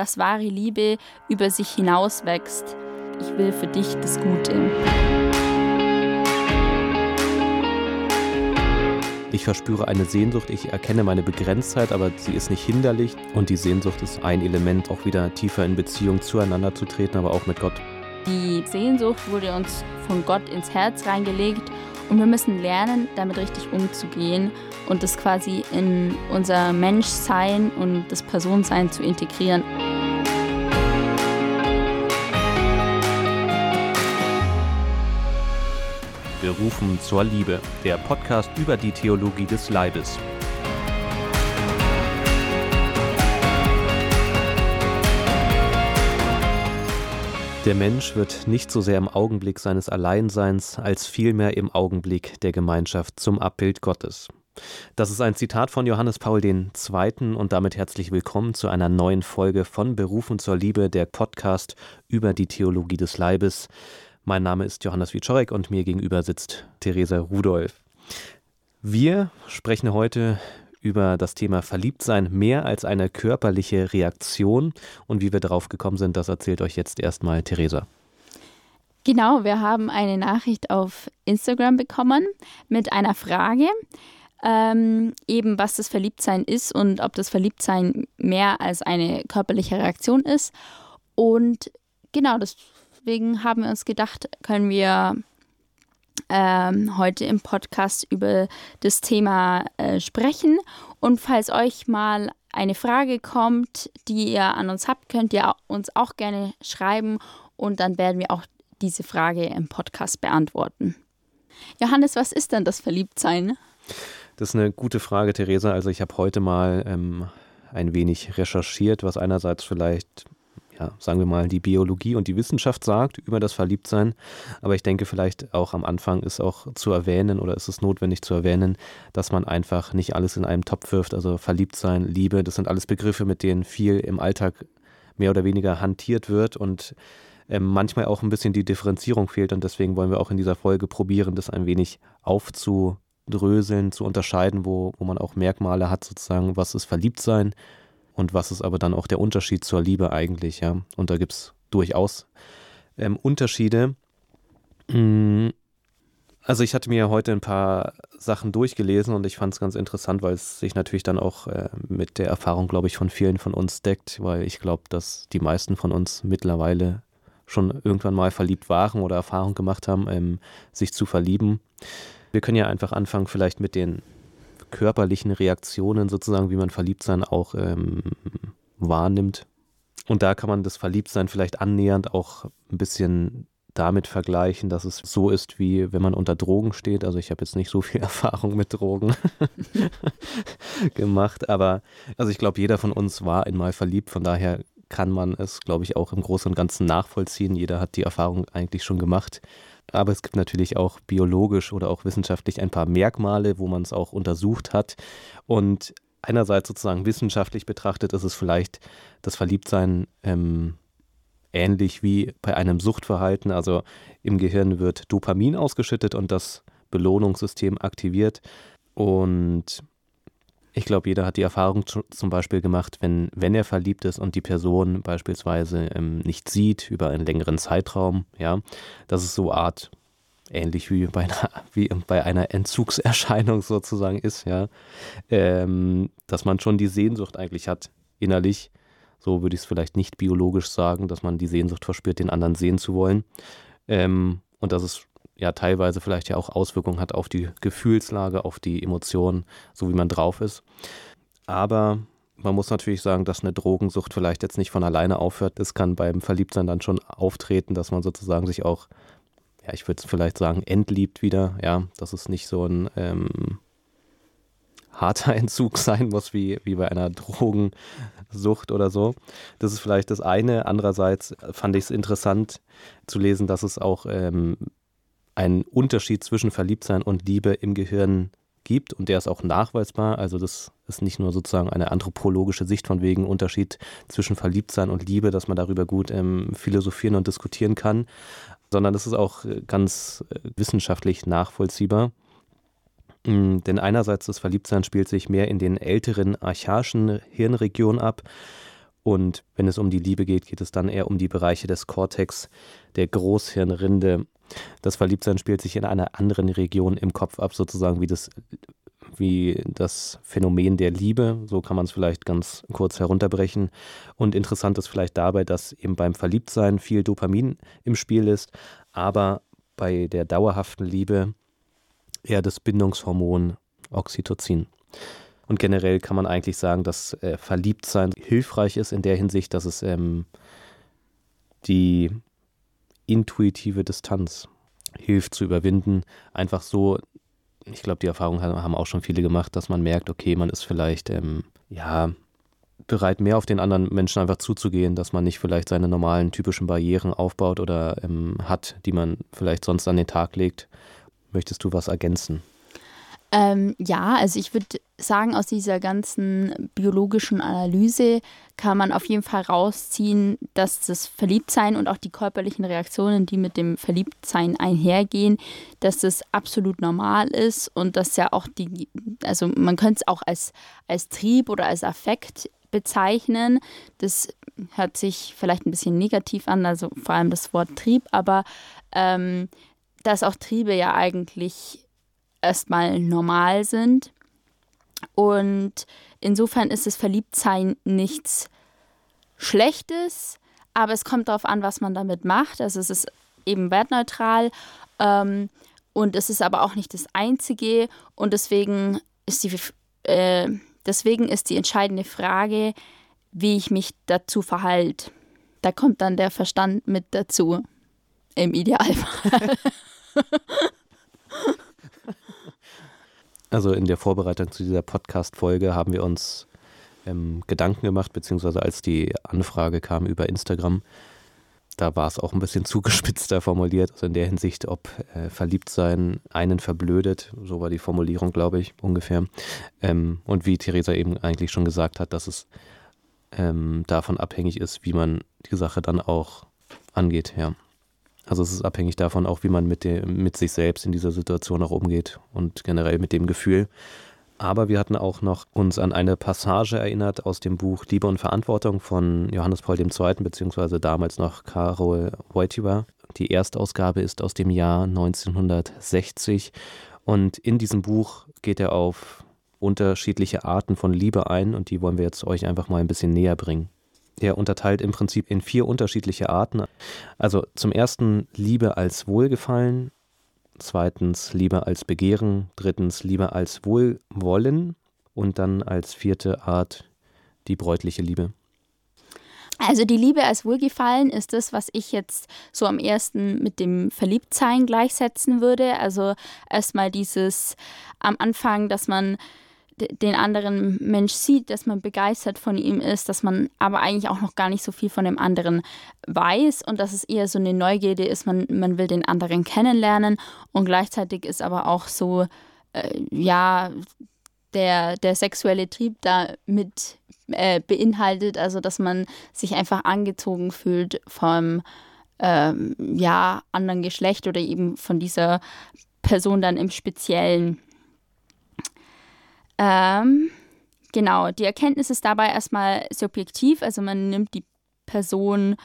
dass wahre Liebe über sich hinaus wächst. Ich will für dich das Gute. Ich verspüre eine Sehnsucht, ich erkenne meine Begrenztheit, aber sie ist nicht hinderlich. Und die Sehnsucht ist ein Element, auch wieder tiefer in Beziehung zueinander zu treten, aber auch mit Gott. Die Sehnsucht wurde uns von Gott ins Herz reingelegt und wir müssen lernen, damit richtig umzugehen und das quasi in unser Menschsein und das Personensein zu integrieren. Berufen zur Liebe, der Podcast über die Theologie des Leibes. Der Mensch wird nicht so sehr im Augenblick seines Alleinseins, als vielmehr im Augenblick der Gemeinschaft zum Abbild Gottes. Das ist ein Zitat von Johannes Paul II. und damit herzlich willkommen zu einer neuen Folge von Berufen zur Liebe, der Podcast über die Theologie des Leibes. Mein Name ist Johannes Wiczorek und mir gegenüber sitzt Theresa Rudolph. Wir sprechen heute über das Thema Verliebtsein mehr als eine körperliche Reaktion und wie wir darauf gekommen sind, das erzählt euch jetzt erstmal Theresa. Genau, wir haben eine Nachricht auf Instagram bekommen mit einer Frage, ähm, eben was das Verliebtsein ist und ob das Verliebtsein mehr als eine körperliche Reaktion ist. Und genau, das Deswegen haben wir uns gedacht, können wir ähm, heute im Podcast über das Thema äh, sprechen. Und falls euch mal eine Frage kommt, die ihr an uns habt, könnt ihr uns auch gerne schreiben und dann werden wir auch diese Frage im Podcast beantworten. Johannes, was ist denn das Verliebtsein? Das ist eine gute Frage, Theresa. Also ich habe heute mal ähm, ein wenig recherchiert, was einerseits vielleicht ja, sagen wir mal, die Biologie und die Wissenschaft sagt über das Verliebtsein. Aber ich denke, vielleicht auch am Anfang ist auch zu erwähnen oder ist es notwendig zu erwähnen, dass man einfach nicht alles in einen Topf wirft. Also Verliebtsein, Liebe, das sind alles Begriffe, mit denen viel im Alltag mehr oder weniger hantiert wird und ähm, manchmal auch ein bisschen die Differenzierung fehlt. Und deswegen wollen wir auch in dieser Folge probieren, das ein wenig aufzudröseln, zu unterscheiden, wo, wo man auch Merkmale hat, sozusagen, was ist Verliebtsein und was ist aber dann auch der Unterschied zur Liebe eigentlich, ja. Und da gibt es durchaus ähm, Unterschiede. Mm, also ich hatte mir heute ein paar Sachen durchgelesen und ich fand es ganz interessant, weil es sich natürlich dann auch äh, mit der Erfahrung, glaube ich, von vielen von uns deckt, weil ich glaube, dass die meisten von uns mittlerweile schon irgendwann mal verliebt waren oder Erfahrung gemacht haben, ähm, sich zu verlieben. Wir können ja einfach anfangen, vielleicht mit den körperlichen Reaktionen sozusagen, wie man Verliebtsein auch ähm, wahrnimmt. Und da kann man das Verliebtsein vielleicht annähernd auch ein bisschen damit vergleichen, dass es so ist, wie wenn man unter Drogen steht. Also ich habe jetzt nicht so viel Erfahrung mit Drogen gemacht, aber also ich glaube, jeder von uns war einmal verliebt, von daher kann man es, glaube ich, auch im Großen und Ganzen nachvollziehen. Jeder hat die Erfahrung eigentlich schon gemacht. Aber es gibt natürlich auch biologisch oder auch wissenschaftlich ein paar Merkmale, wo man es auch untersucht hat. Und einerseits sozusagen wissenschaftlich betrachtet ist es vielleicht das Verliebtsein ähm, ähnlich wie bei einem Suchtverhalten. Also im Gehirn wird Dopamin ausgeschüttet und das Belohnungssystem aktiviert. Und ich glaube, jeder hat die Erfahrung zum Beispiel gemacht, wenn, wenn er verliebt ist und die Person beispielsweise ähm, nicht sieht über einen längeren Zeitraum, ja, dass es so Art ähnlich wie bei einer, wie bei einer Entzugserscheinung sozusagen ist, ja, ähm, dass man schon die Sehnsucht eigentlich hat, innerlich, so würde ich es vielleicht nicht biologisch sagen, dass man die Sehnsucht verspürt, den anderen sehen zu wollen. Ähm, und dass es ja teilweise vielleicht ja auch Auswirkungen hat auf die Gefühlslage, auf die Emotionen, so wie man drauf ist. Aber man muss natürlich sagen, dass eine Drogensucht vielleicht jetzt nicht von alleine aufhört. Es kann beim Verliebtsein dann schon auftreten, dass man sozusagen sich auch, ja, ich würde es vielleicht sagen, entliebt wieder. Ja, dass es nicht so ein ähm, harter Entzug sein muss wie, wie bei einer Drogensucht oder so. Das ist vielleicht das eine. Andererseits fand ich es interessant zu lesen, dass es auch ähm, einen Unterschied zwischen Verliebtsein und Liebe im Gehirn gibt und der ist auch nachweisbar. Also das ist nicht nur sozusagen eine anthropologische Sicht von wegen Unterschied zwischen Verliebtsein und Liebe, dass man darüber gut ähm, philosophieren und diskutieren kann, sondern das ist auch äh, ganz äh, wissenschaftlich nachvollziehbar. Mhm, denn einerseits das Verliebtsein spielt sich mehr in den älteren archaischen Hirnregionen ab Und wenn es um die Liebe geht, geht es dann eher um die Bereiche des Kortex, der Großhirnrinde. Das Verliebtsein spielt sich in einer anderen Region im Kopf ab, sozusagen wie das, wie das Phänomen der Liebe. So kann man es vielleicht ganz kurz herunterbrechen. Und interessant ist vielleicht dabei, dass eben beim Verliebtsein viel Dopamin im Spiel ist, aber bei der dauerhaften Liebe eher das Bindungshormon Oxytocin. Und generell kann man eigentlich sagen, dass äh, Verliebtsein hilfreich ist in der Hinsicht, dass es ähm, die intuitive Distanz hilft zu überwinden. Einfach so, ich glaube, die Erfahrung haben auch schon viele gemacht, dass man merkt, okay, man ist vielleicht, ähm, ja, bereit, mehr auf den anderen Menschen einfach zuzugehen, dass man nicht vielleicht seine normalen typischen Barrieren aufbaut oder ähm, hat, die man vielleicht sonst an den Tag legt. Möchtest du was ergänzen? Ähm, ja, also ich würde sagen, aus dieser ganzen biologischen Analyse kann man auf jeden Fall rausziehen, dass das Verliebtsein und auch die körperlichen Reaktionen, die mit dem Verliebtsein einhergehen, dass das absolut normal ist und dass ja auch die, also man könnte es auch als, als Trieb oder als Affekt bezeichnen. Das hört sich vielleicht ein bisschen negativ an, also vor allem das Wort Trieb, aber ähm, dass auch Triebe ja eigentlich erstmal normal sind. Und insofern ist das Verliebtsein nichts Schlechtes, aber es kommt darauf an, was man damit macht. Also es ist eben wertneutral ähm, und es ist aber auch nicht das Einzige und deswegen ist die äh, Deswegen ist die entscheidende Frage, wie ich mich dazu verhalte. Da kommt dann der Verstand mit dazu. Im Idealfall. Also in der Vorbereitung zu dieser Podcast-Folge haben wir uns ähm, Gedanken gemacht, beziehungsweise als die Anfrage kam über Instagram, da war es auch ein bisschen zugespitzter formuliert, also in der Hinsicht, ob äh, Verliebtsein einen verblödet, so war die Formulierung, glaube ich, ungefähr. Ähm, und wie Theresa eben eigentlich schon gesagt hat, dass es ähm, davon abhängig ist, wie man die Sache dann auch angeht, ja. Also es ist abhängig davon auch, wie man mit, dem, mit sich selbst in dieser Situation auch umgeht und generell mit dem Gefühl. Aber wir hatten auch noch uns an eine Passage erinnert aus dem Buch Liebe und Verantwortung von Johannes Paul II. beziehungsweise damals noch Karol Wojtyła. Die Erstausgabe ist aus dem Jahr 1960 und in diesem Buch geht er auf unterschiedliche Arten von Liebe ein und die wollen wir jetzt euch einfach mal ein bisschen näher bringen. Er unterteilt im Prinzip in vier unterschiedliche Arten. Also zum ersten Liebe als Wohlgefallen, zweitens Liebe als Begehren, drittens Liebe als Wohlwollen und dann als vierte Art die bräutliche Liebe. Also die Liebe als Wohlgefallen ist das, was ich jetzt so am ersten mit dem Verliebtsein gleichsetzen würde. Also erstmal dieses am Anfang, dass man den anderen Mensch sieht, dass man begeistert von ihm ist, dass man aber eigentlich auch noch gar nicht so viel von dem anderen weiß und dass es eher so eine Neugierde ist, man, man will den anderen kennenlernen und gleichzeitig ist aber auch so, äh, ja, der, der sexuelle Trieb da mit äh, beinhaltet, also dass man sich einfach angezogen fühlt vom ähm, ja, anderen Geschlecht oder eben von dieser Person dann im Speziellen. Ähm, genau, die Erkenntnis ist dabei erstmal subjektiv, also man nimmt die Person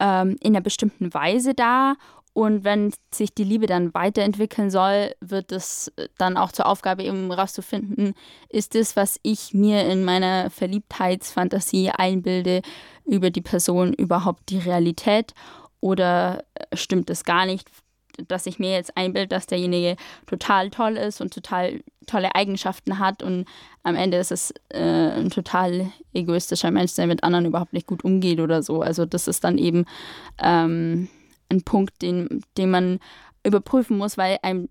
ähm, in einer bestimmten Weise dar und wenn sich die Liebe dann weiterentwickeln soll, wird es dann auch zur Aufgabe eben herauszufinden, ist das, was ich mir in meiner Verliebtheitsfantasie einbilde, über die Person überhaupt die Realität oder stimmt es gar nicht? Dass ich mir jetzt einbilde, dass derjenige total toll ist und total tolle Eigenschaften hat und am Ende ist es äh, ein total egoistischer Mensch, der mit anderen überhaupt nicht gut umgeht oder so. Also das ist dann eben ähm, ein Punkt, den, den man überprüfen muss, weil einem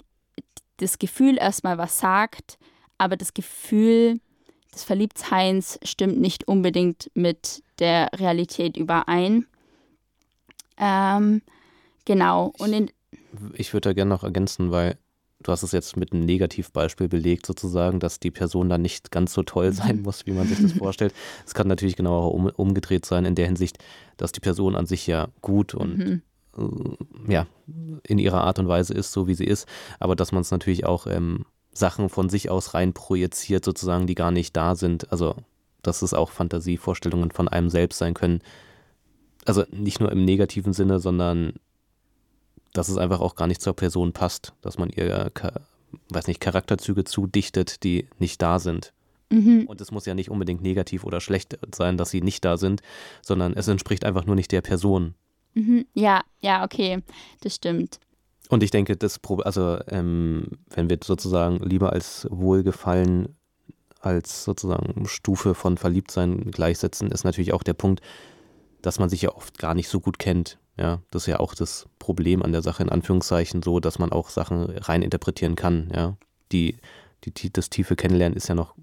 das Gefühl erstmal was sagt, aber das Gefühl des Verliebtseins stimmt nicht unbedingt mit der Realität überein. Ähm, genau. Und in, ich würde da gerne noch ergänzen, weil du hast es jetzt mit einem Negativbeispiel belegt, sozusagen, dass die Person dann nicht ganz so toll sein muss, wie man sich das vorstellt. Es kann natürlich genau auch um, umgedreht sein, in der Hinsicht, dass die Person an sich ja gut und mhm. äh, ja, in ihrer Art und Weise ist, so wie sie ist, aber dass man es natürlich auch ähm, Sachen von sich aus rein projiziert, sozusagen, die gar nicht da sind. Also dass es auch Fantasievorstellungen von einem selbst sein können. Also nicht nur im negativen Sinne, sondern dass es einfach auch gar nicht zur Person passt, dass man ihr, weiß nicht, Charakterzüge zudichtet, die nicht da sind. Mhm. Und es muss ja nicht unbedingt negativ oder schlecht sein, dass sie nicht da sind, sondern es entspricht einfach nur nicht der Person. Mhm. Ja, ja, okay, das stimmt. Und ich denke, das, also ähm, wenn wir sozusagen lieber als Wohlgefallen als sozusagen Stufe von Verliebtsein gleichsetzen, ist natürlich auch der Punkt, dass man sich ja oft gar nicht so gut kennt. Ja, das ist ja auch das Problem an der Sache, in Anführungszeichen, so, dass man auch Sachen rein interpretieren kann. Ja, die, die, das tiefe Kennenlernen ist ja noch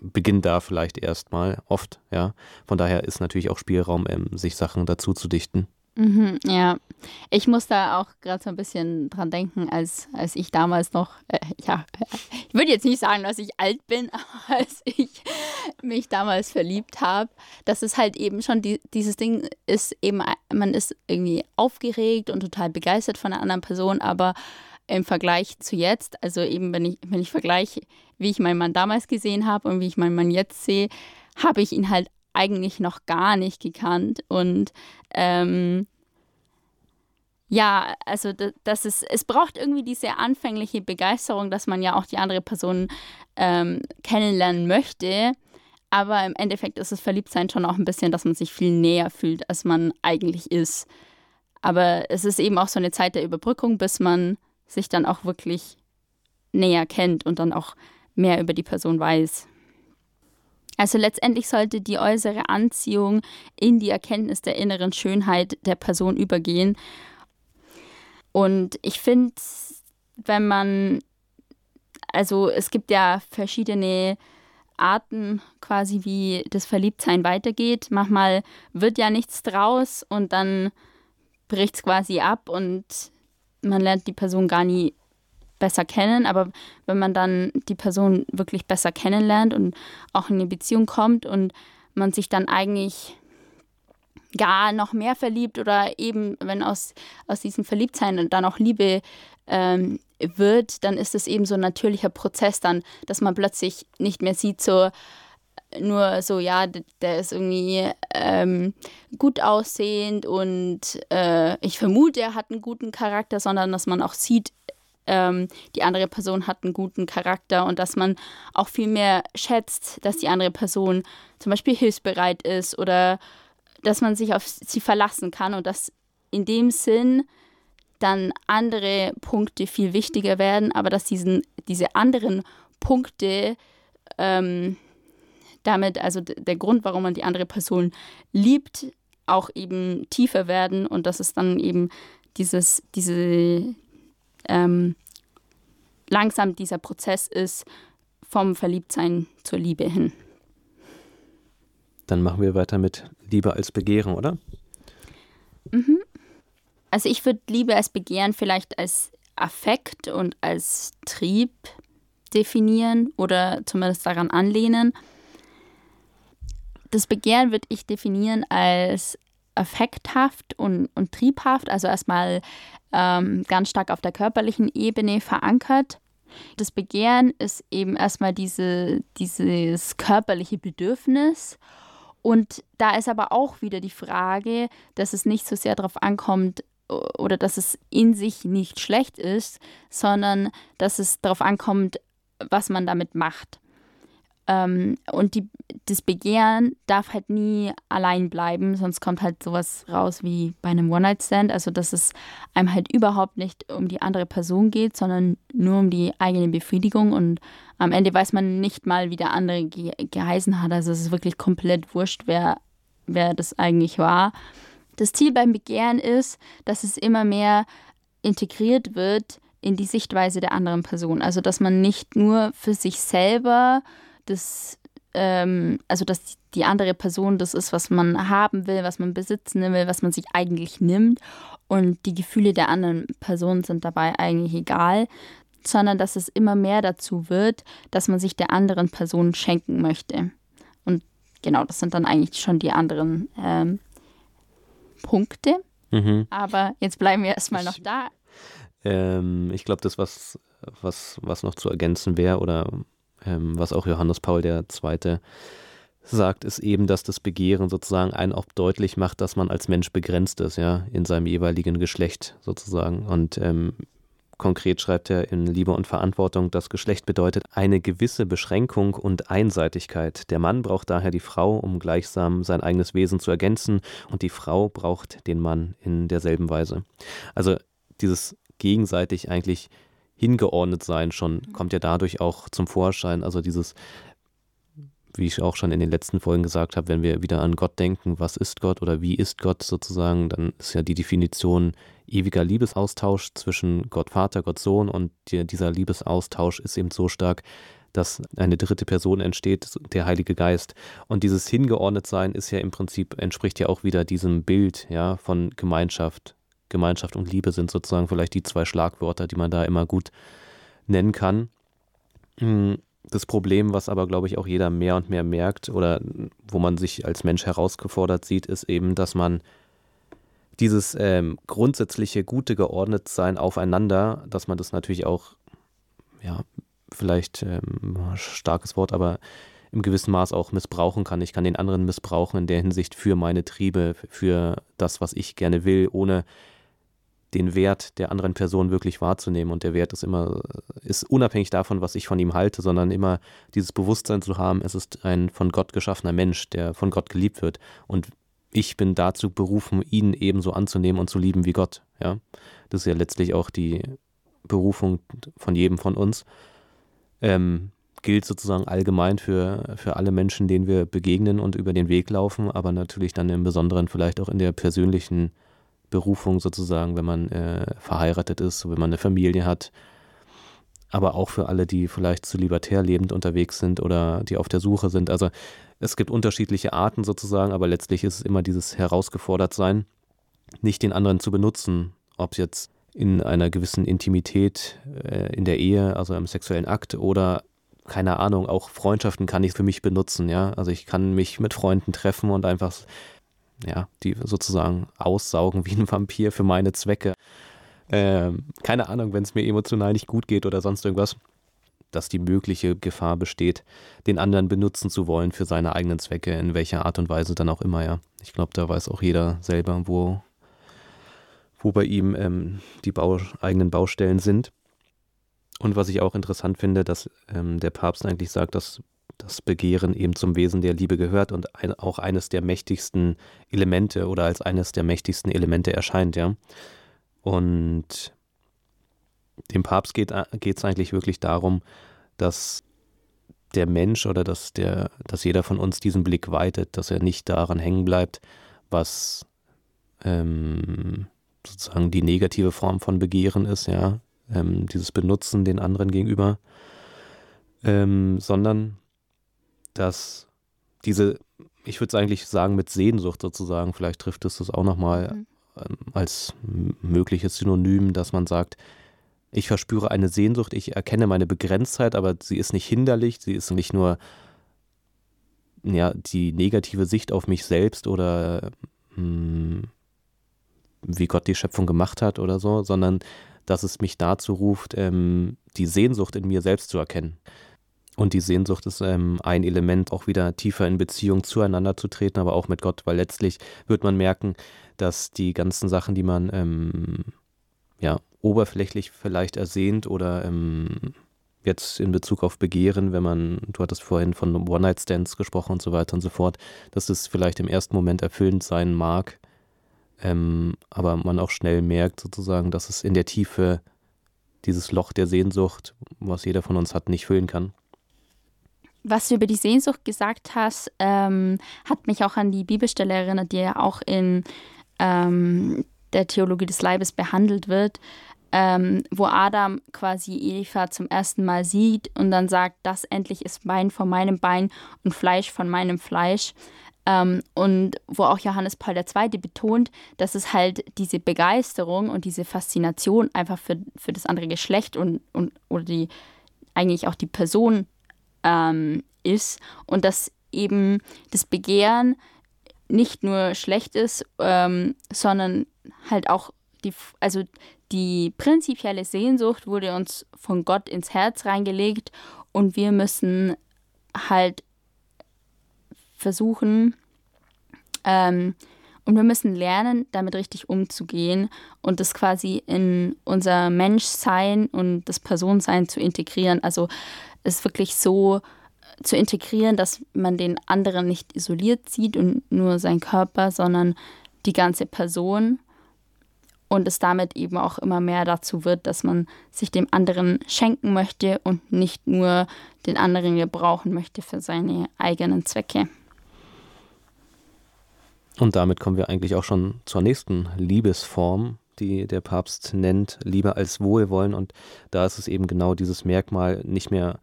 beginnt da vielleicht erstmal oft, ja. Von daher ist natürlich auch Spielraum, ähm, sich Sachen dazu zu dichten. Mhm, ja, ich muss da auch gerade so ein bisschen dran denken, als, als ich damals noch, äh, ja, ich würde jetzt nicht sagen, dass ich alt bin, aber als ich mich damals verliebt habe, dass es halt eben schon die, dieses Ding ist, eben, man ist irgendwie aufgeregt und total begeistert von einer anderen Person, aber im Vergleich zu jetzt, also eben wenn ich, wenn ich vergleiche, wie ich meinen Mann damals gesehen habe und wie ich meinen Mann jetzt sehe, habe ich ihn halt eigentlich noch gar nicht gekannt. Und ähm, ja, also das ist, es braucht irgendwie diese anfängliche Begeisterung, dass man ja auch die andere Person ähm, kennenlernen möchte. Aber im Endeffekt ist das Verliebtsein schon auch ein bisschen, dass man sich viel näher fühlt, als man eigentlich ist. Aber es ist eben auch so eine Zeit der Überbrückung, bis man sich dann auch wirklich näher kennt und dann auch mehr über die Person weiß. Also letztendlich sollte die äußere Anziehung in die Erkenntnis der inneren Schönheit der Person übergehen. Und ich finde, wenn man, also es gibt ja verschiedene Arten quasi, wie das Verliebtsein weitergeht. Manchmal wird ja nichts draus und dann bricht es quasi ab und man lernt die Person gar nie besser kennen, aber wenn man dann die Person wirklich besser kennenlernt und auch in eine Beziehung kommt und man sich dann eigentlich gar noch mehr verliebt oder eben, wenn aus, aus diesem Verliebtsein dann auch Liebe ähm, wird, dann ist es eben so ein natürlicher Prozess dann, dass man plötzlich nicht mehr sieht, so nur so, ja, der ist irgendwie ähm, gut aussehend und äh, ich vermute, er hat einen guten Charakter, sondern dass man auch sieht, ähm, die andere Person hat einen guten Charakter und dass man auch viel mehr schätzt, dass die andere Person zum Beispiel hilfsbereit ist oder dass man sich auf sie verlassen kann und dass in dem Sinn dann andere Punkte viel wichtiger werden, aber dass diesen, diese anderen Punkte ähm, damit, also der Grund, warum man die andere Person liebt, auch eben tiefer werden und dass es dann eben dieses, diese, ähm, langsam dieser Prozess ist vom Verliebtsein zur Liebe hin. Dann machen wir weiter mit Liebe als Begehren, oder? Mhm. Also ich würde Liebe als Begehren vielleicht als Affekt und als Trieb definieren oder zumindest daran anlehnen. Das Begehren würde ich definieren als affekthaft und, und triebhaft, also erstmal ähm, ganz stark auf der körperlichen Ebene verankert. Das Begehren ist eben erstmal diese, dieses körperliche Bedürfnis. Und da ist aber auch wieder die Frage, dass es nicht so sehr darauf ankommt, oder dass es in sich nicht schlecht ist, sondern dass es darauf ankommt, was man damit macht. Ähm, und die, das Begehren darf halt nie allein bleiben, sonst kommt halt sowas raus wie bei einem One-Night-Stand. Also, dass es einem halt überhaupt nicht um die andere Person geht, sondern nur um die eigene Befriedigung. Und am Ende weiß man nicht mal, wie der andere ge geheißen hat. Also, es ist wirklich komplett wurscht, wer, wer das eigentlich war. Das Ziel beim Begehren ist, dass es immer mehr integriert wird in die Sichtweise der anderen Person. Also, dass man nicht nur für sich selber das, ähm, also dass die andere Person das ist, was man haben will, was man besitzen will, was man sich eigentlich nimmt. Und die Gefühle der anderen Person sind dabei eigentlich egal, sondern dass es immer mehr dazu wird, dass man sich der anderen Person schenken möchte. Und genau, das sind dann eigentlich schon die anderen ähm, Punkte. Mhm. Aber jetzt bleiben wir erstmal noch da. Ähm, ich glaube, das, was, was, was noch zu ergänzen wäre oder ähm, was auch Johannes Paul II. sagt, ist eben, dass das Begehren sozusagen einen auch deutlich macht, dass man als Mensch begrenzt ist, ja, in seinem jeweiligen Geschlecht sozusagen. Und ähm, konkret schreibt er in Liebe und Verantwortung, das Geschlecht bedeutet eine gewisse Beschränkung und Einseitigkeit. Der Mann braucht daher die Frau, um gleichsam sein eigenes Wesen zu ergänzen, und die Frau braucht den Mann in derselben Weise. Also dieses gegenseitig eigentlich hingeordnet sein schon kommt ja dadurch auch zum Vorschein. Also dieses wie ich auch schon in den letzten Folgen gesagt habe, wenn wir wieder an Gott denken, was ist Gott oder wie ist Gott sozusagen, dann ist ja die Definition ewiger Liebesaustausch zwischen Gott Vater, Gott Sohn und dieser Liebesaustausch ist eben so stark, dass eine dritte Person entsteht, der Heilige Geist. Und dieses Hingeordnetsein ist ja im Prinzip, entspricht ja auch wieder diesem Bild ja, von Gemeinschaft. Gemeinschaft und Liebe sind sozusagen vielleicht die zwei Schlagwörter, die man da immer gut nennen kann. Hm, das Problem, was aber, glaube ich, auch jeder mehr und mehr merkt oder wo man sich als Mensch herausgefordert sieht, ist eben, dass man dieses ähm, grundsätzliche gute Geordnetsein aufeinander, dass man das natürlich auch, ja, vielleicht ähm, starkes Wort, aber im gewissen Maß auch missbrauchen kann. Ich kann den anderen missbrauchen in der Hinsicht für meine Triebe, für das, was ich gerne will, ohne den Wert der anderen Person wirklich wahrzunehmen. Und der Wert ist immer, ist unabhängig davon, was ich von ihm halte, sondern immer dieses Bewusstsein zu haben, es ist ein von Gott geschaffener Mensch, der von Gott geliebt wird. Und ich bin dazu berufen, ihn ebenso anzunehmen und zu lieben wie Gott. Ja? Das ist ja letztlich auch die Berufung von jedem von uns. Ähm, gilt sozusagen allgemein für, für alle Menschen, denen wir begegnen und über den Weg laufen, aber natürlich dann im Besonderen vielleicht auch in der persönlichen Berufung sozusagen, wenn man äh, verheiratet ist, wenn man eine Familie hat. Aber auch für alle, die vielleicht zu libertär lebend unterwegs sind oder die auf der Suche sind. Also es gibt unterschiedliche Arten sozusagen, aber letztlich ist es immer dieses herausgefordert sein, nicht den anderen zu benutzen, ob es jetzt in einer gewissen Intimität äh, in der Ehe, also im sexuellen Akt oder keine Ahnung, auch Freundschaften kann ich für mich benutzen, ja. Also ich kann mich mit Freunden treffen und einfach ja, die sozusagen aussaugen wie ein Vampir für meine Zwecke. Ähm, keine Ahnung, wenn es mir emotional nicht gut geht oder sonst irgendwas, dass die mögliche Gefahr besteht, den anderen benutzen zu wollen für seine eigenen Zwecke, in welcher Art und Weise dann auch immer, ja. Ich glaube, da weiß auch jeder selber, wo, wo bei ihm ähm, die Bau, eigenen Baustellen sind. Und was ich auch interessant finde, dass ähm, der Papst eigentlich sagt, dass das Begehren eben zum Wesen der Liebe gehört und ein, auch eines der mächtigsten Elemente oder als eines der mächtigsten Elemente erscheint, ja. Und dem Papst geht es eigentlich wirklich darum, dass der Mensch oder dass der, dass jeder von uns diesen Blick weitet, dass er nicht daran hängen bleibt, was ähm, sozusagen die negative Form von Begehren ist, ja, ähm, dieses Benutzen den anderen gegenüber, ähm, sondern dass diese, ich würde es eigentlich sagen, mit Sehnsucht sozusagen, vielleicht trifft es das auch nochmal mhm. Ähm, als mögliches Synonym, dass man sagt, ich verspüre eine Sehnsucht, ich erkenne meine Begrenztheit, aber sie ist nicht hinderlich, sie ist nicht nur ja, die negative Sicht auf mich selbst oder mh, hm, wie Gott die Schöpfung gemacht hat oder so, sondern dass es mich dazu ruft, ähm, die Sehnsucht in mir selbst zu erkennen. Und die Sehnsucht ist ähm, ein Element, auch wieder tiefer in Beziehung zueinander zu treten, aber auch mit Gott, weil letztlich wird man merken, dass die ganzen Sachen, die man ähm, ja, oberflächlich vielleicht ersehnt oder ähm, jetzt in Bezug auf Begehren, wenn man, du hattest vorhin von One-Night-Stands gesprochen und so weiter und so fort, dass es vielleicht im ersten Moment erfüllend sein mag, ähm, aber man auch schnell merkt sozusagen, dass es in der Tiefe dieses Loch der Sehnsucht, was jeder von uns hat, nicht füllen kann was du über die Sehnsucht gesagt hast, ähm, hat mich auch an die Bibelstelle erinnert, die ja auch in ähm, der Theologie des Leibes behandelt wird, ähm, wo Adam quasi Eva zum ersten Mal sieht und dann sagt, das endlich ist Bein von meinem Bein und Fleisch von meinem Fleisch. Ähm, und wo auch Johannes Paul II. betont, dass es halt diese Begeisterung und diese Faszination einfach für, für das andere Geschlecht und, und oder die eigentlich auch die Person ähm, ist und dass eben das Begehren nicht nur schlecht ist, ähm, sondern halt auch die, also die prinzipielle Sehnsucht wurde uns von Gott ins Herz reingelegt und wir müssen halt versuchen. Ähm, und wir müssen lernen, damit richtig umzugehen und das quasi in unser Menschsein und das Personensein zu integrieren. Also es wirklich so zu integrieren, dass man den anderen nicht isoliert sieht und nur seinen Körper, sondern die ganze Person und es damit eben auch immer mehr dazu wird, dass man sich dem anderen schenken möchte und nicht nur den anderen gebrauchen möchte für seine eigenen Zwecke. Und damit kommen wir eigentlich auch schon zur nächsten Liebesform, die der Papst nennt, Liebe als Wohlwollen. Und da ist es eben genau dieses Merkmal, nicht mehr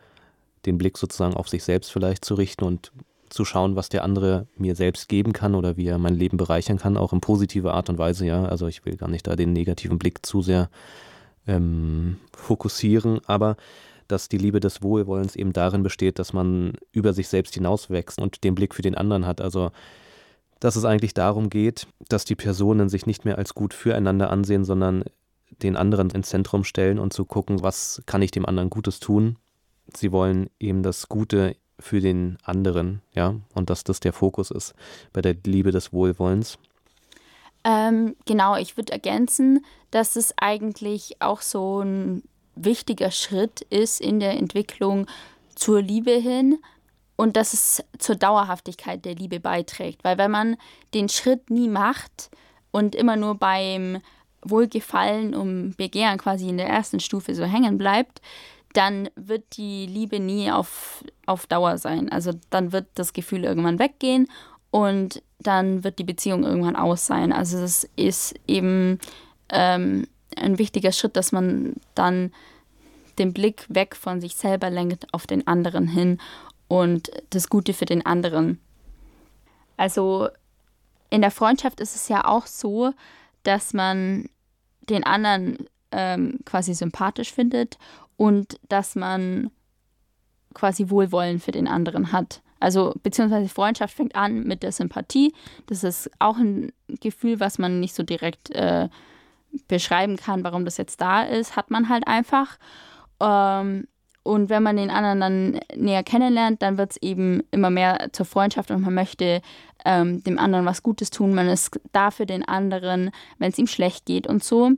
den Blick sozusagen auf sich selbst vielleicht zu richten und zu schauen, was der andere mir selbst geben kann oder wie er mein Leben bereichern kann, auch in positiver Art und Weise, ja. Also ich will gar nicht da den negativen Blick zu sehr ähm, fokussieren, aber dass die Liebe des Wohlwollens eben darin besteht, dass man über sich selbst hinauswächst und den Blick für den anderen hat. Also dass es eigentlich darum geht, dass die Personen sich nicht mehr als gut füreinander ansehen, sondern den anderen ins Zentrum stellen und zu gucken, was kann ich dem anderen Gutes tun. Sie wollen eben das Gute für den anderen, ja, und dass das der Fokus ist bei der Liebe des Wohlwollens. Ähm, genau, ich würde ergänzen, dass es eigentlich auch so ein wichtiger Schritt ist in der Entwicklung zur Liebe hin und dass es zur Dauerhaftigkeit der Liebe beiträgt. Weil wenn man den Schritt nie macht und immer nur beim Wohlgefallen um Begehren quasi in der ersten Stufe so hängen bleibt, dann wird die Liebe nie auf, auf Dauer sein. Also dann wird das Gefühl irgendwann weggehen und dann wird die Beziehung irgendwann aus sein. Also es ist eben ähm, ein wichtiger Schritt, dass man dann den Blick weg von sich selber lenkt auf den anderen hin und das Gute für den anderen. Also in der Freundschaft ist es ja auch so, dass man den anderen ähm, quasi sympathisch findet und dass man quasi Wohlwollen für den anderen hat. Also beziehungsweise Freundschaft fängt an mit der Sympathie. Das ist auch ein Gefühl, was man nicht so direkt äh, beschreiben kann, warum das jetzt da ist, hat man halt einfach. Ähm, und wenn man den anderen dann näher kennenlernt, dann wird es eben immer mehr zur Freundschaft und man möchte ähm, dem anderen was Gutes tun. Man ist da für den anderen, wenn es ihm schlecht geht und so.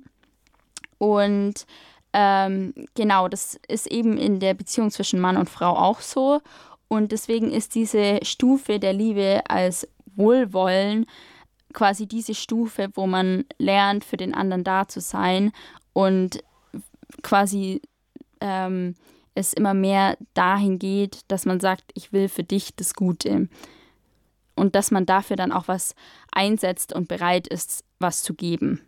Und ähm, genau, das ist eben in der Beziehung zwischen Mann und Frau auch so. Und deswegen ist diese Stufe der Liebe als Wohlwollen quasi diese Stufe, wo man lernt, für den anderen da zu sein und quasi ähm, es immer mehr dahin geht, dass man sagt, ich will für dich das Gute. Und dass man dafür dann auch was einsetzt und bereit ist, was zu geben.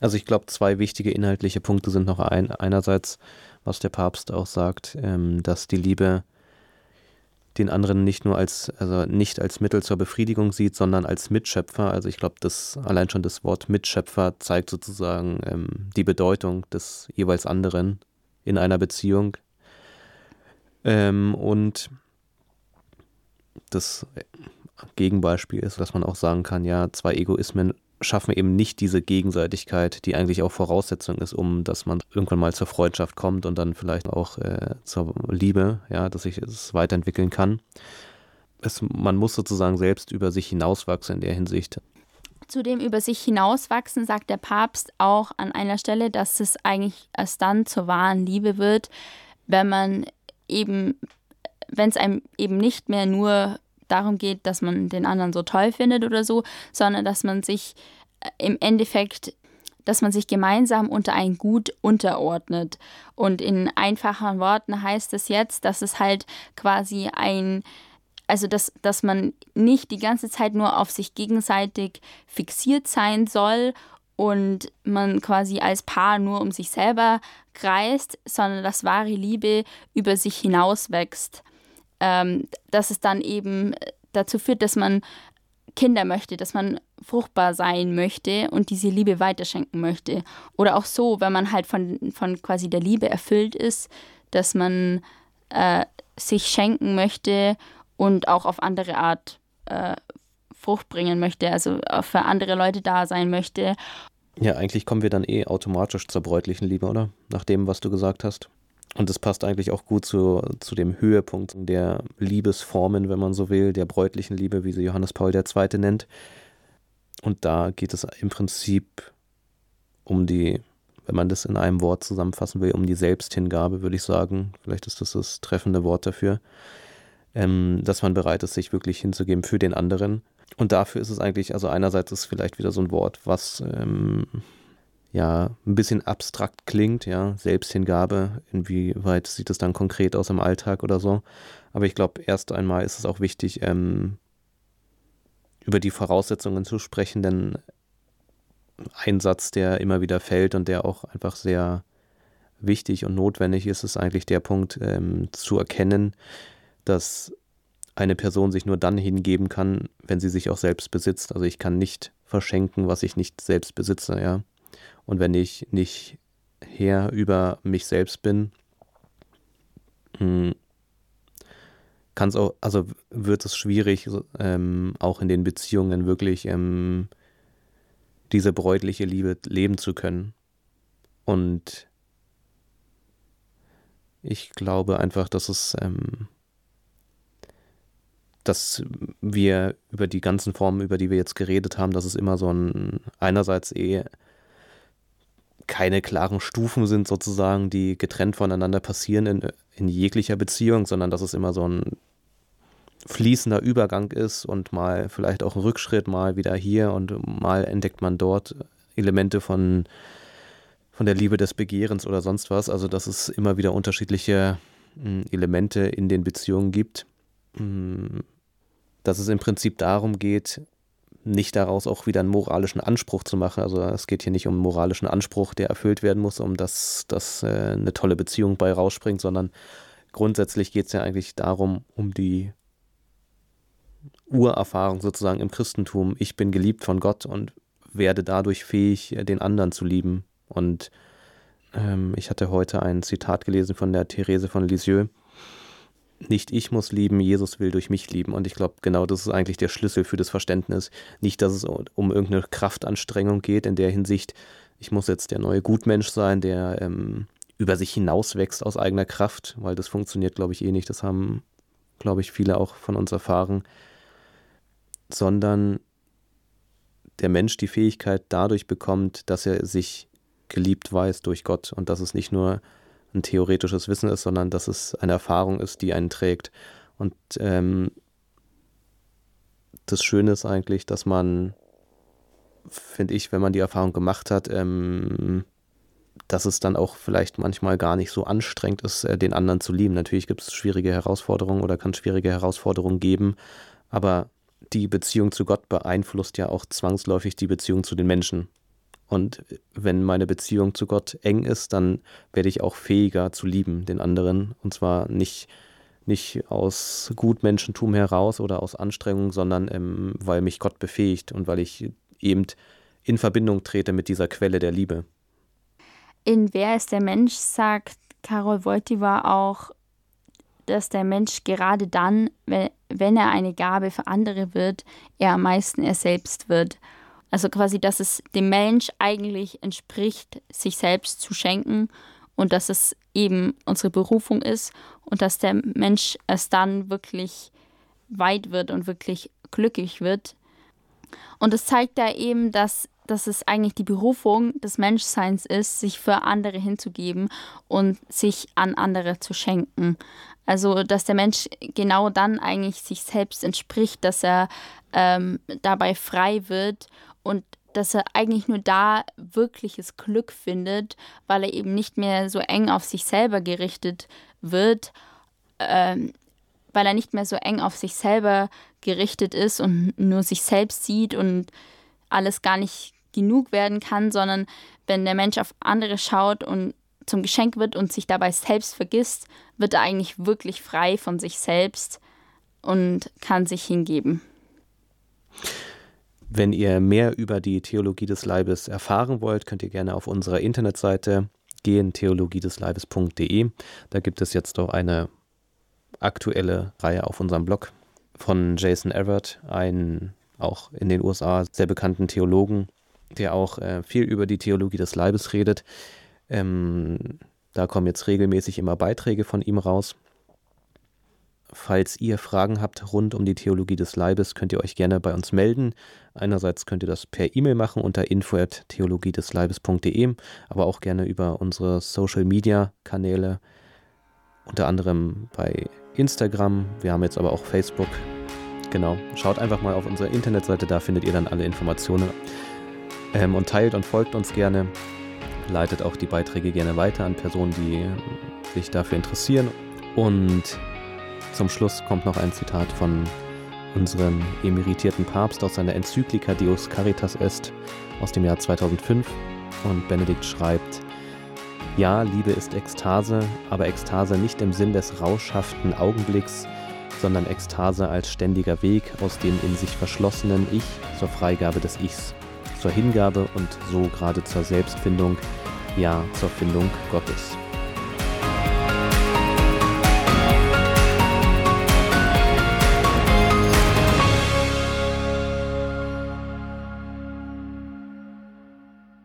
Also ich glaube, zwei wichtige inhaltliche Punkte sind noch ein. Einerseits, was der Papst auch sagt, ähm, dass die Liebe den anderen nicht nur als, also nicht als Mittel zur Befriedigung sieht, sondern als Mitschöpfer. Also ich glaube, das allein schon das Wort Mitschöpfer zeigt sozusagen ähm, die Bedeutung des jeweils anderen in einer Beziehung. Ähm, und das Gegenbeispiel ist, dass man auch sagen kann, ja, zwei Egoismen schaffen eben nicht diese Gegenseitigkeit, die eigentlich auch Voraussetzung ist, um dass man irgendwann mal zur Freundschaft kommt und dann vielleicht auch äh, zur Liebe, ja, dass sich es weiterentwickeln kann. Es, man muss sozusagen selbst über sich hinauswachsen in der Hinsicht. Zu dem über sich hinauswachsen sagt der Papst auch an einer Stelle, dass es eigentlich erst dann zur wahren Liebe wird, wenn man eben, wenn es einem eben nicht mehr nur darum geht, dass man den anderen so toll findet oder so, sondern dass man sich äh, im Endeffekt, dass man sich gemeinsam unter ein Gut unterordnet. Und in einfachen Worten heißt es jetzt, dass es halt quasi ein, also dass, dass man nicht die ganze Zeit nur auf sich gegenseitig fixiert sein soll und man quasi als Paar nur um sich selber kreist, sondern dass wahre Liebe über sich hinaus wächst ähm, dass es dann eben dazu führt, dass man Kinder möchte, dass man fruchtbar sein möchte und diese Liebe weiterschenken möchte. Oder auch so, wenn man halt von, von quasi der Liebe erfüllt ist, dass man äh, sich schenken möchte und auch auf andere Art äh, Frucht bringen möchte, also für andere Leute da sein möchte. Ja, eigentlich kommen wir dann eh automatisch zur bräutlichen Liebe, oder? Nach dem, was du gesagt hast. Und das passt eigentlich auch gut zu, zu dem Höhepunkt der Liebesformen, wenn man so will, der bräutlichen Liebe, wie sie Johannes Paul II. nennt. Und da geht es im Prinzip um die, wenn man das in einem Wort zusammenfassen will, um die Selbsthingabe, würde ich sagen. Vielleicht ist das das treffende Wort dafür. Ähm, dass man bereit ist, sich wirklich hinzugeben für den anderen. Und dafür ist es eigentlich, also einerseits ist es vielleicht wieder so ein Wort, was ähm, ja ein bisschen abstrakt klingt, ja, Selbsthingabe, inwieweit sieht es dann konkret aus im Alltag oder so. Aber ich glaube, erst einmal ist es auch wichtig, ähm, über die Voraussetzungen zu sprechen, denn ein Satz, der immer wieder fällt und der auch einfach sehr wichtig und notwendig ist, ist eigentlich der Punkt ähm, zu erkennen, dass eine Person sich nur dann hingeben kann, wenn sie sich auch selbst besitzt. Also ich kann nicht verschenken, was ich nicht selbst besitze, ja. Und wenn ich nicht Herr über mich selbst bin, hm, kann es auch, also wird es schwierig, ähm, auch in den Beziehungen wirklich ähm, diese bräutliche Liebe leben zu können. Und ich glaube einfach, dass es, ähm, dass wir über die ganzen Formen, über die wir jetzt geredet haben, dass es immer so ein einerseits eh keine klaren Stufen sind sozusagen, die getrennt voneinander passieren in, in jeglicher Beziehung, sondern dass es immer so ein fließender Übergang ist und mal vielleicht auch ein Rückschritt, mal wieder hier und mal entdeckt man dort Elemente von, von der Liebe des Begehrens oder sonst was. Also dass es immer wieder unterschiedliche hm, Elemente in den Beziehungen gibt. Dass es im Prinzip darum geht, nicht daraus auch wieder einen moralischen Anspruch zu machen. Also es geht hier nicht um einen moralischen Anspruch, der erfüllt werden muss, um dass, dass äh, eine tolle Beziehung bei rausspringt, sondern grundsätzlich geht es ja eigentlich darum, um die Urerfahrung sozusagen im Christentum. Ich bin geliebt von Gott und werde dadurch fähig, den anderen zu lieben. Und ähm, ich hatte heute ein Zitat gelesen von der Therese von Lisieux, nicht ich muss lieben, Jesus will durch mich lieben. Und ich glaube, genau das ist eigentlich der Schlüssel für das Verständnis. Nicht, dass es um irgendeine Kraftanstrengung geht, in der Hinsicht, ich muss jetzt der neue Gutmensch sein, der ähm, über sich hinauswächst aus eigener Kraft, weil das funktioniert, glaube ich, eh nicht. Das haben, glaube ich, viele auch von uns erfahren. Sondern der Mensch die Fähigkeit dadurch bekommt, dass er sich geliebt weiß durch Gott und dass es nicht nur ein theoretisches Wissen ist, sondern dass es eine Erfahrung ist, die einen trägt. Und ähm, das Schöne ist eigentlich, dass man, finde ich, wenn man die Erfahrung gemacht hat, ähm, dass es dann auch vielleicht manchmal gar nicht so anstrengend ist, äh, den anderen zu lieben. Natürlich gibt es schwierige Herausforderungen oder kann es schwierige Herausforderungen geben, aber die Beziehung zu Gott beeinflusst ja auch zwangsläufig die Beziehung zu den Menschen. Und wenn meine Beziehung zu Gott eng ist, dann werde ich auch fähiger zu lieben, den anderen. Und zwar nicht, nicht aus Gutmenschentum heraus oder aus Anstrengung, sondern ähm, weil mich Gott befähigt und weil ich eben in Verbindung trete mit dieser Quelle der Liebe. In Wer ist der Mensch sagt Karol Wojtyła auch, dass der Mensch gerade dann, wenn, wenn er eine Gabe für andere wird, er am meisten er selbst wird. Also quasi, dass es dem Mensch eigentlich entspricht, sich selbst zu schenken und dass es eben unsere Berufung ist und dass der Mensch erst dann wirklich weit wird und wirklich glücklich wird. Und es zeigt da eben, dass, dass es eigentlich die Berufung des Menschseins ist, sich für andere hinzugeben und sich an andere zu schenken. Also, dass der Mensch genau dann eigentlich sich selbst entspricht, dass er ähm, dabei frei wird und dass er eigentlich nur da wirkliches Glück findet, weil er eben nicht mehr so eng auf sich selber gerichtet wird, ähm, weil er nicht mehr so eng auf sich selber gerichtet ist und nur sich selbst sieht und alles gar nicht genug werden kann, sondern wenn der Mensch auf andere schaut und zum Geschenk wird und sich dabei selbst vergisst, wird er eigentlich wirklich frei von sich selbst und kann sich hingeben. Wenn ihr mehr über die Theologie des Leibes erfahren wollt, könnt ihr gerne auf unserer Internetseite gehen, theologiedesleibes.de. Da gibt es jetzt auch eine aktuelle Reihe auf unserem Blog von Jason Everett, einen auch in den USA sehr bekannten Theologen, der auch äh, viel über die Theologie des Leibes redet. Ähm, Da kommen jetzt regelmäßig immer Beiträge von ihm raus. Falls ihr Fragen habt rund um die Theologie des Leibes, könnt ihr euch gerne bei uns melden. Einerseits könnt ihr das per E-Mail machen unter info@theologiedesleibes.de, aber auch gerne über unsere Social Media Kanäle, unter anderem bei Instagram. Wir haben jetzt aber auch Facebook. Genau, schaut einfach mal auf unsere Internetseite, da findet ihr dann alle Informationen. Ähm, und teilt und folgt uns gerne. Leitet auch die Beiträge gerne weiter an Personen, die sich dafür interessieren. Und zum Schluss kommt noch ein Zitat von unserem emeritierten Papst aus seiner Enzyklika Deus Caritas Est aus dem Jahr 2005. Und Benedikt schreibt, ja, Liebe ist Ekstase, aber Ekstase nicht im Sinn des rauschhaften Augenblicks, sondern Ekstase als ständiger Weg aus dem in sich verschlossenen Ich zur Freigabe des Ichs, zur Hingabe und so gerade zur Selbstfindung, ja zur Findung Gottes.